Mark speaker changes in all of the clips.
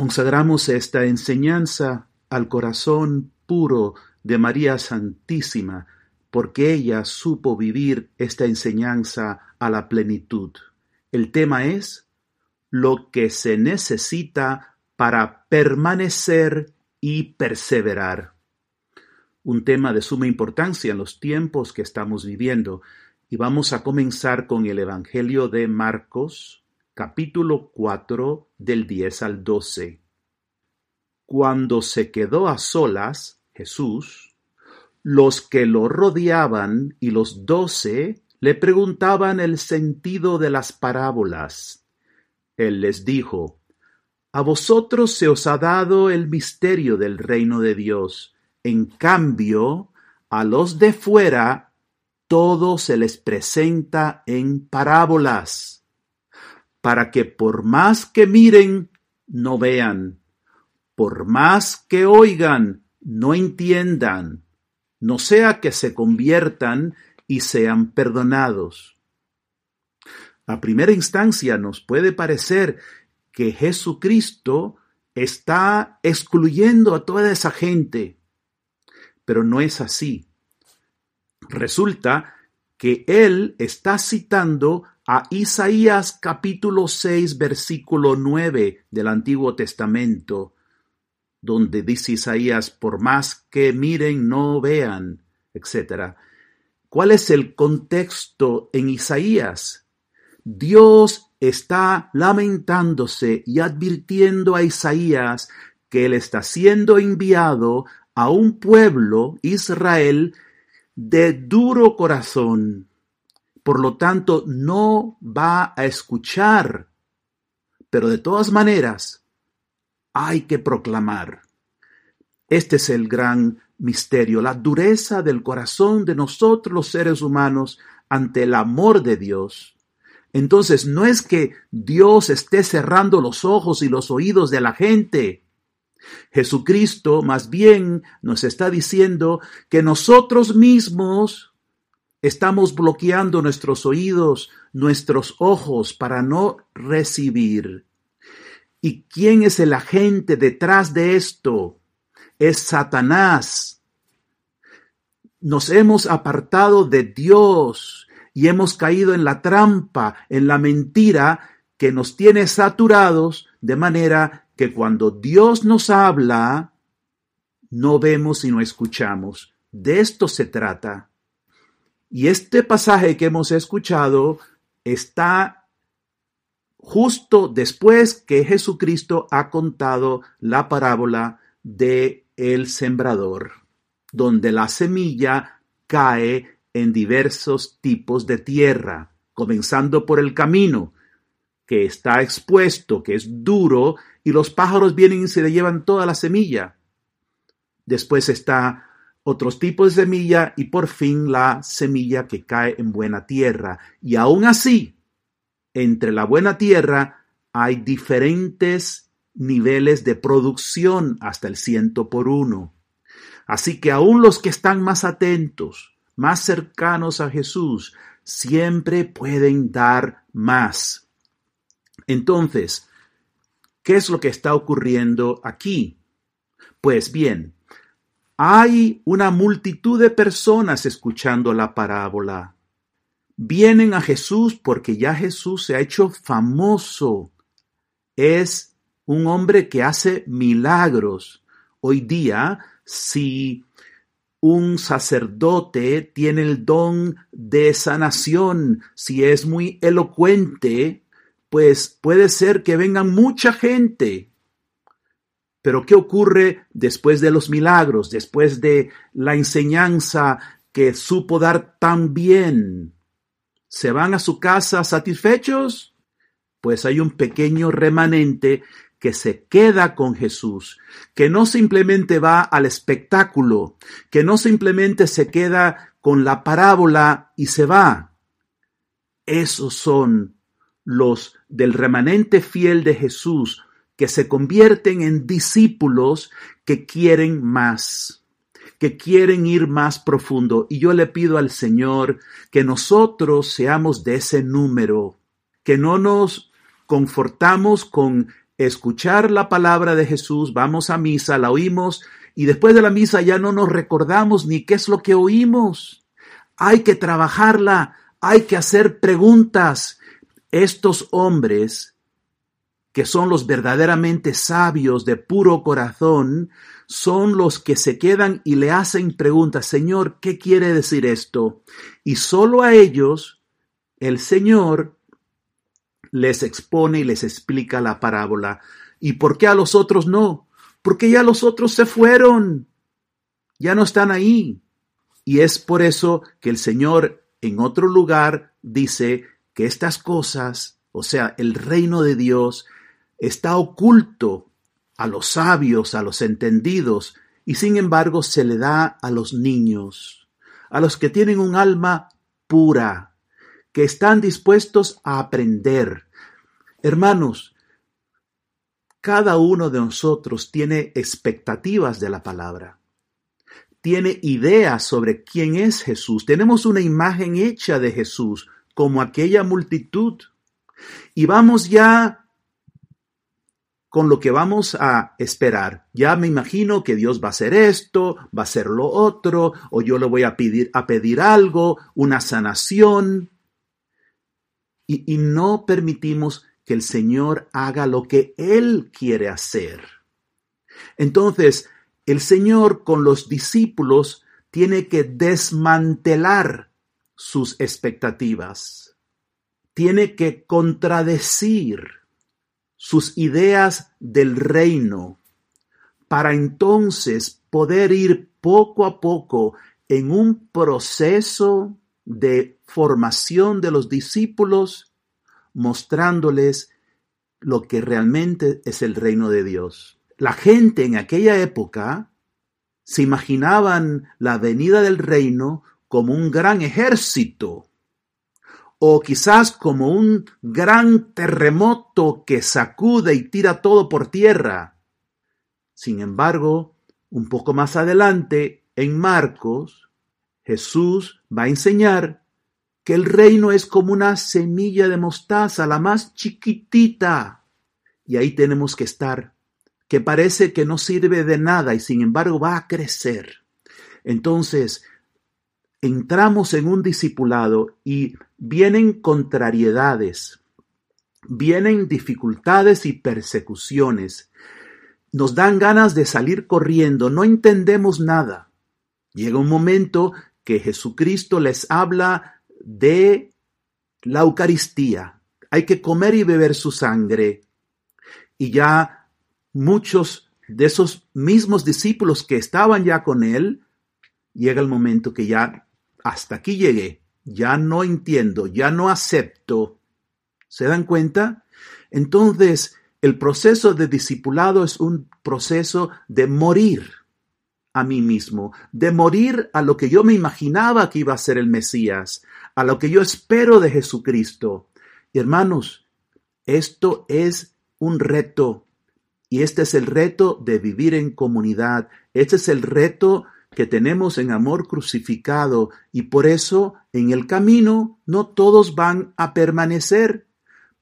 Speaker 1: Consagramos esta enseñanza al corazón puro de María Santísima, porque ella supo vivir esta enseñanza a la plenitud. El tema es lo que se necesita para permanecer y perseverar. Un tema de suma importancia en los tiempos que estamos viviendo. Y vamos a comenzar con el Evangelio de Marcos, capítulo 4, del 10 al 12. Cuando se quedó a solas, Jesús, los que lo rodeaban y los doce le preguntaban el sentido de las parábolas. Él les dijo, A vosotros se os ha dado el misterio del reino de Dios, en cambio, a los de fuera todo se les presenta en parábolas, para que por más que miren, no vean, por más que oigan, no entiendan, no sea que se conviertan y sean perdonados. A primera instancia nos puede parecer que Jesucristo está excluyendo a toda esa gente, pero no es así. Resulta que él está citando a Isaías capítulo 6 versículo 9 del Antiguo Testamento, donde dice Isaías, por más que miren, no vean, etc. ¿Cuál es el contexto en Isaías? Dios está lamentándose y advirtiendo a Isaías que él está siendo enviado a un pueblo, Israel, de duro corazón. Por lo tanto, no va a escuchar. Pero de todas maneras, hay que proclamar. Este es el gran misterio, la dureza del corazón de nosotros los seres humanos ante el amor de Dios. Entonces, no es que Dios esté cerrando los ojos y los oídos de la gente. Jesucristo más bien nos está diciendo que nosotros mismos estamos bloqueando nuestros oídos, nuestros ojos para no recibir. ¿Y quién es el agente detrás de esto? es Satanás. Nos hemos apartado de Dios y hemos caído en la trampa, en la mentira que nos tiene saturados de manera que cuando Dios nos habla, no vemos y no escuchamos. De esto se trata. Y este pasaje que hemos escuchado está justo después que Jesucristo ha contado la parábola de el sembrador, donde la semilla cae en diversos tipos de tierra, comenzando por el camino, que está expuesto, que es duro, y los pájaros vienen y se le llevan toda la semilla. Después está otros tipos de semilla y por fin la semilla que cae en buena tierra. Y aún así, entre la buena tierra hay diferentes niveles de producción hasta el ciento por uno. Así que aún los que están más atentos, más cercanos a Jesús, siempre pueden dar más. Entonces, ¿qué es lo que está ocurriendo aquí? Pues bien, hay una multitud de personas escuchando la parábola. Vienen a Jesús porque ya Jesús se ha hecho famoso. Es un hombre que hace milagros. Hoy día, si un sacerdote tiene el don de sanación, si es muy elocuente, pues puede ser que vengan mucha gente. Pero ¿qué ocurre después de los milagros, después de la enseñanza que supo dar tan bien? ¿Se van a su casa satisfechos? Pues hay un pequeño remanente que se queda con Jesús, que no simplemente va al espectáculo, que no simplemente se queda con la parábola y se va. Esos son los del remanente fiel de Jesús, que se convierten en discípulos que quieren más, que quieren ir más profundo. Y yo le pido al Señor que nosotros seamos de ese número, que no nos confortamos con escuchar la palabra de Jesús, vamos a misa, la oímos y después de la misa ya no nos recordamos ni qué es lo que oímos. Hay que trabajarla, hay que hacer preguntas. Estos hombres, que son los verdaderamente sabios de puro corazón, son los que se quedan y le hacen preguntas, Señor, ¿qué quiere decir esto? Y solo a ellos el Señor les expone y les explica la parábola. ¿Y por qué a los otros no? Porque ya los otros se fueron, ya no están ahí. Y es por eso que el Señor en otro lugar dice que estas cosas, o sea, el reino de Dios, está oculto a los sabios, a los entendidos, y sin embargo se le da a los niños, a los que tienen un alma pura, que están dispuestos a aprender. Hermanos, cada uno de nosotros tiene expectativas de la palabra, tiene ideas sobre quién es Jesús, tenemos una imagen hecha de Jesús, como aquella multitud, y vamos ya con lo que vamos a esperar. Ya me imagino que Dios va a hacer esto, va a hacer lo otro, o yo le voy a pedir, a pedir algo, una sanación. Y, y no permitimos que el Señor haga lo que Él quiere hacer. Entonces, el Señor con los discípulos tiene que desmantelar sus expectativas. Tiene que contradecir sus ideas del reino, para entonces poder ir poco a poco en un proceso de formación de los discípulos, mostrándoles lo que realmente es el reino de Dios. La gente en aquella época se imaginaban la venida del reino como un gran ejército o quizás como un gran terremoto que sacude y tira todo por tierra. Sin embargo, un poco más adelante, en Marcos, Jesús va a enseñar que el reino es como una semilla de mostaza, la más chiquitita. Y ahí tenemos que estar, que parece que no sirve de nada y sin embargo va a crecer. Entonces, entramos en un discipulado y vienen contrariedades, vienen dificultades y persecuciones. Nos dan ganas de salir corriendo, no entendemos nada. Llega un momento que Jesucristo les habla de la Eucaristía. Hay que comer y beber su sangre. Y ya muchos de esos mismos discípulos que estaban ya con él, llega el momento que ya hasta aquí llegué, ya no entiendo, ya no acepto. ¿Se dan cuenta? Entonces, el proceso de discipulado es un proceso de morir a mí mismo, de morir a lo que yo me imaginaba que iba a ser el Mesías, a lo que yo espero de Jesucristo. hermanos, esto es un reto. Y este es el reto de vivir en comunidad. Este es el reto que tenemos en amor crucificado y por eso en el camino no todos van a permanecer,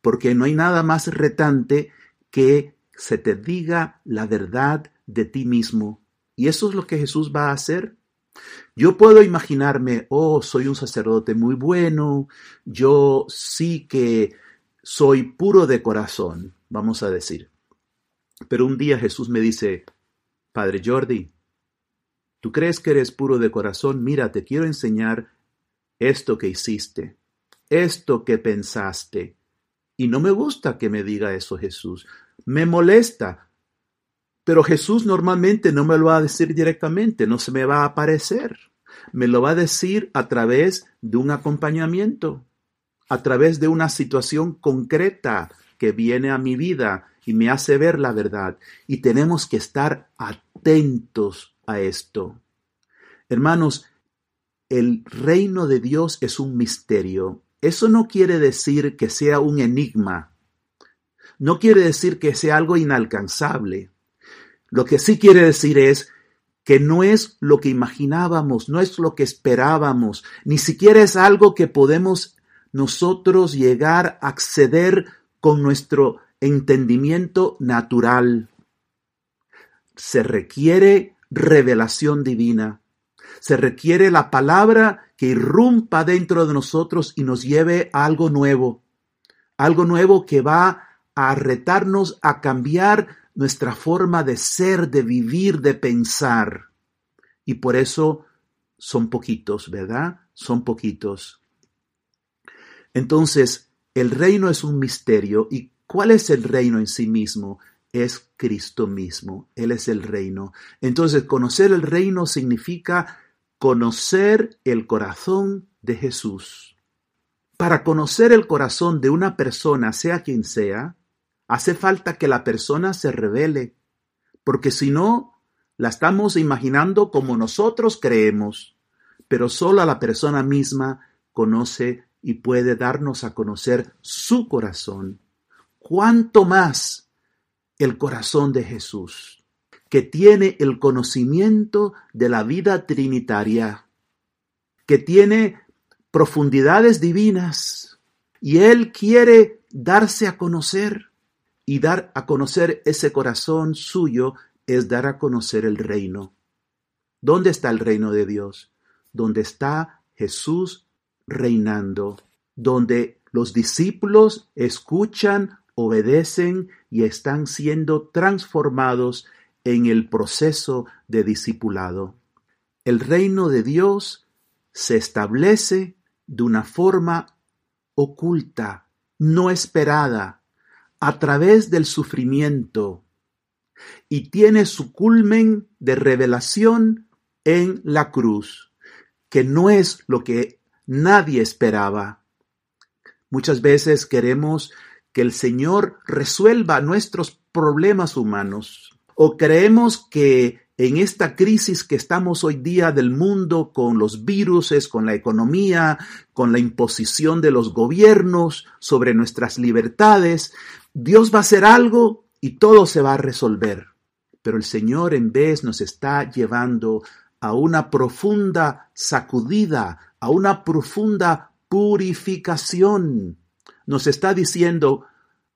Speaker 1: porque no hay nada más retante que se te diga la verdad de ti mismo. Y eso es lo que Jesús va a hacer. Yo puedo imaginarme, oh, soy un sacerdote muy bueno, yo sí que soy puro de corazón, vamos a decir. Pero un día Jesús me dice, Padre Jordi, Tú crees que eres puro de corazón, mira, te quiero enseñar esto que hiciste, esto que pensaste. Y no me gusta que me diga eso Jesús, me molesta. Pero Jesús normalmente no me lo va a decir directamente, no se me va a aparecer. Me lo va a decir a través de un acompañamiento, a través de una situación concreta que viene a mi vida y me hace ver la verdad. Y tenemos que estar atentos a esto. Hermanos, el reino de Dios es un misterio. Eso no quiere decir que sea un enigma. No quiere decir que sea algo inalcanzable. Lo que sí quiere decir es que no es lo que imaginábamos, no es lo que esperábamos, ni siquiera es algo que podemos nosotros llegar a acceder con nuestro entendimiento natural. Se requiere revelación divina. Se requiere la palabra que irrumpa dentro de nosotros y nos lleve a algo nuevo. Algo nuevo que va a retarnos a cambiar nuestra forma de ser, de vivir, de pensar. Y por eso son poquitos, ¿verdad? Son poquitos. Entonces, el reino es un misterio. ¿Y cuál es el reino en sí mismo? Es Cristo mismo. Él es el reino. Entonces, conocer el reino significa conocer el corazón de Jesús. Para conocer el corazón de una persona, sea quien sea, hace falta que la persona se revele, porque si no, la estamos imaginando como nosotros creemos, pero solo la persona misma conoce y puede darnos a conocer su corazón. ¿Cuánto más el corazón de Jesús, que tiene el conocimiento de la vida trinitaria, que tiene profundidades divinas, y Él quiere darse a conocer, y dar a conocer ese corazón suyo es dar a conocer el reino. ¿Dónde está el reino de Dios? Donde está Jesús reinando, donde los discípulos escuchan, obedecen y están siendo transformados en el proceso de discipulado. El reino de Dios se establece de una forma oculta, no esperada, a través del sufrimiento, y tiene su culmen de revelación en la cruz, que no es lo que nadie esperaba. Muchas veces queremos que el Señor resuelva nuestros problemas humanos o creemos que en esta crisis que estamos hoy día del mundo con los viruses, con la economía, con la imposición de los gobiernos sobre nuestras libertades, Dios va a hacer algo y todo se va a resolver. Pero el Señor en vez nos está llevando a una profunda sacudida, a una profunda purificación. Nos está diciendo,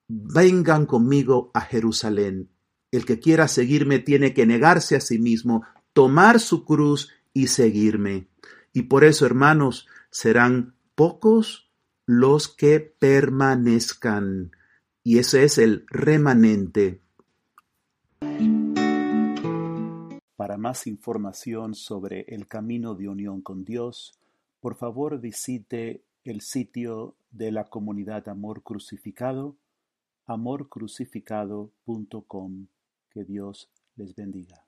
Speaker 1: vengan conmigo a Jerusalén. El que quiera seguirme tiene que negarse a sí mismo, tomar su cruz y seguirme. Y por eso, hermanos, serán pocos los que permanezcan. Y ese es el remanente. Para más información sobre el camino de unión con Dios, por favor visite el sitio de la comunidad Amor Crucificado, amorcrucificado.com. Que Dios les bendiga.